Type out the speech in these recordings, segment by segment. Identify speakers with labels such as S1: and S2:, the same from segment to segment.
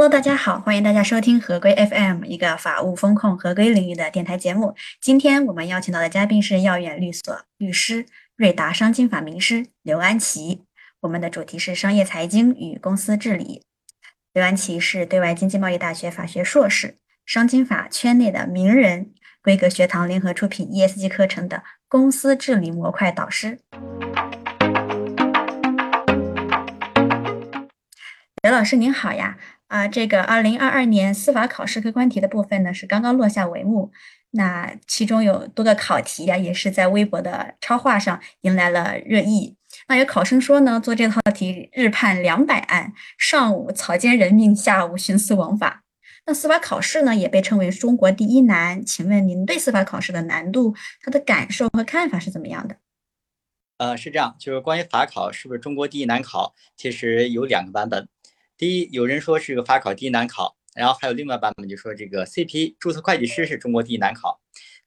S1: Hello，大家好，欢迎大家收听合规 FM，一个法务风控合规领域的电台节目。今天我们邀请到的嘉宾是耀远律所律师、瑞达商经法名师刘安琪。我们的主题是商业财经与公司治理。刘安琪是对外经济贸易大学法学硕士，商经法圈内的名人，规格学堂联合出品 ESG 课程的公司治理模块导师。刘老师您好呀。啊，这个二零二二年司法考试客观题的部分呢，是刚刚落下帷幕。那其中有多个考题呀，也是在微博的超话上迎来了热议。那有考生说呢，做这套题日判两百案，上午草菅人命，下午徇私枉法。那司法考试呢，也被称为中国第一难。请问您对司法考试的难度，他的感受和看法是怎么样的？
S2: 呃，是这样，就是关于法考是不是中国第一难考，其实有两个版本。第一，有人说是个法考第一难考，然后还有另外版本就说这个 CP 注册会计师是中国第一难考。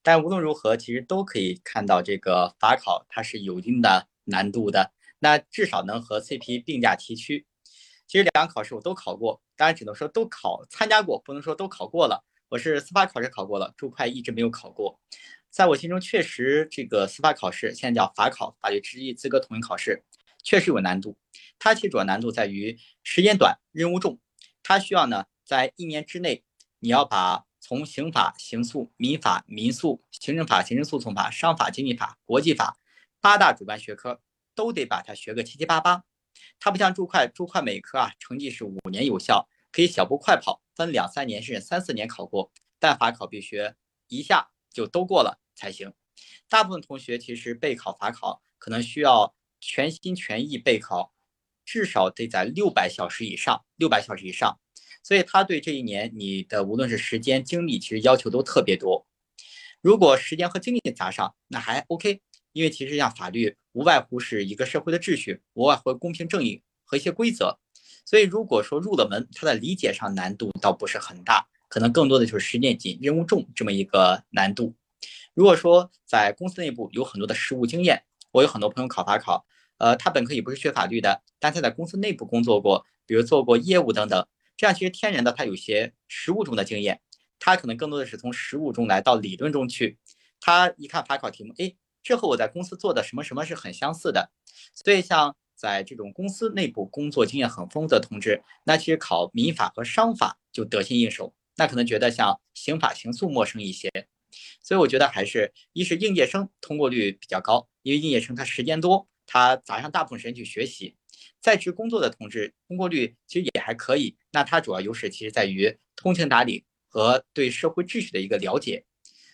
S2: 但无论如何，其实都可以看到这个法考它是有一定的难度的。那至少能和 CP 并驾齐驱。其实两个考试我都考过，当然只能说都考参加过，不能说都考过了。我是司法考试考过了，注会一直没有考过。在我心中，确实这个司法考试现在叫法考，法律执业资格统一考试。确实有难度，它其实主要难度在于时间短、任务重。它需要呢，在一年之内，你要把从刑法、刑诉、民法、民诉、行政法、行政诉讼法、商法、经济法、国际法八大主办学科都得把它学个七七八八。它不像注会，注会每科啊成绩是五年有效，可以小步快跑，分两三年甚至三四年考过。但法考必须一下就都过了才行。大部分同学其实备考法考可能需要。全心全意备考，至少得在六百小时以上，六百小时以上。所以他对这一年你的无论是时间精力，其实要求都特别多。如果时间和精力砸上，那还 OK，因为其实像法律无外乎是一个社会的秩序，无外乎公平正义和一些规则。所以如果说入了门，它的理解上难度倒不是很大，可能更多的就是时间紧、任务重这么一个难度。如果说在公司内部有很多的实务经验，我有很多朋友考法考。呃，他本科也不是学法律的，但他在公司内部工作过，比如做过业务等等，这样其实天然的他有些实务中的经验，他可能更多的是从实务中来到理论中去。他一看法考题目，哎，这和我在公司做的什么什么是很相似的。所以像在这种公司内部工作经验很丰富的同志，那其实考民法和商法就得心应手，那可能觉得像刑法刑诉陌生一些。所以我觉得还是一是应届生通过率比较高，因为应届生他时间多。他砸上大部分时间去学习，在职工作的同志通过率其实也还可以。那他主要优势其实在于通情达理和对社会秩序的一个了解。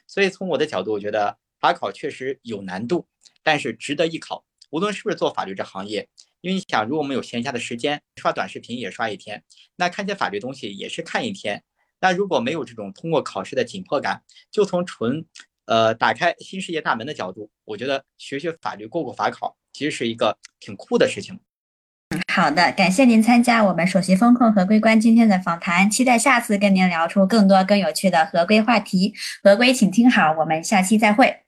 S2: 所以从我的角度，我觉得法考确实有难度，但是值得一考。无论是不是做法律这行业，因为你想，如果我们有闲暇的时间，刷短视频也刷一天，那看些法律东西也是看一天。那如果没有这种通过考试的紧迫感，就从纯呃打开新世界大门的角度，我觉得学学法律过过法考。其实是一个挺酷的事情。
S1: 嗯，好的，感谢您参加我们首席风控合规官今天的访谈，期待下次跟您聊出更多更有趣的合规话题。合规，请听好，我们下期再会。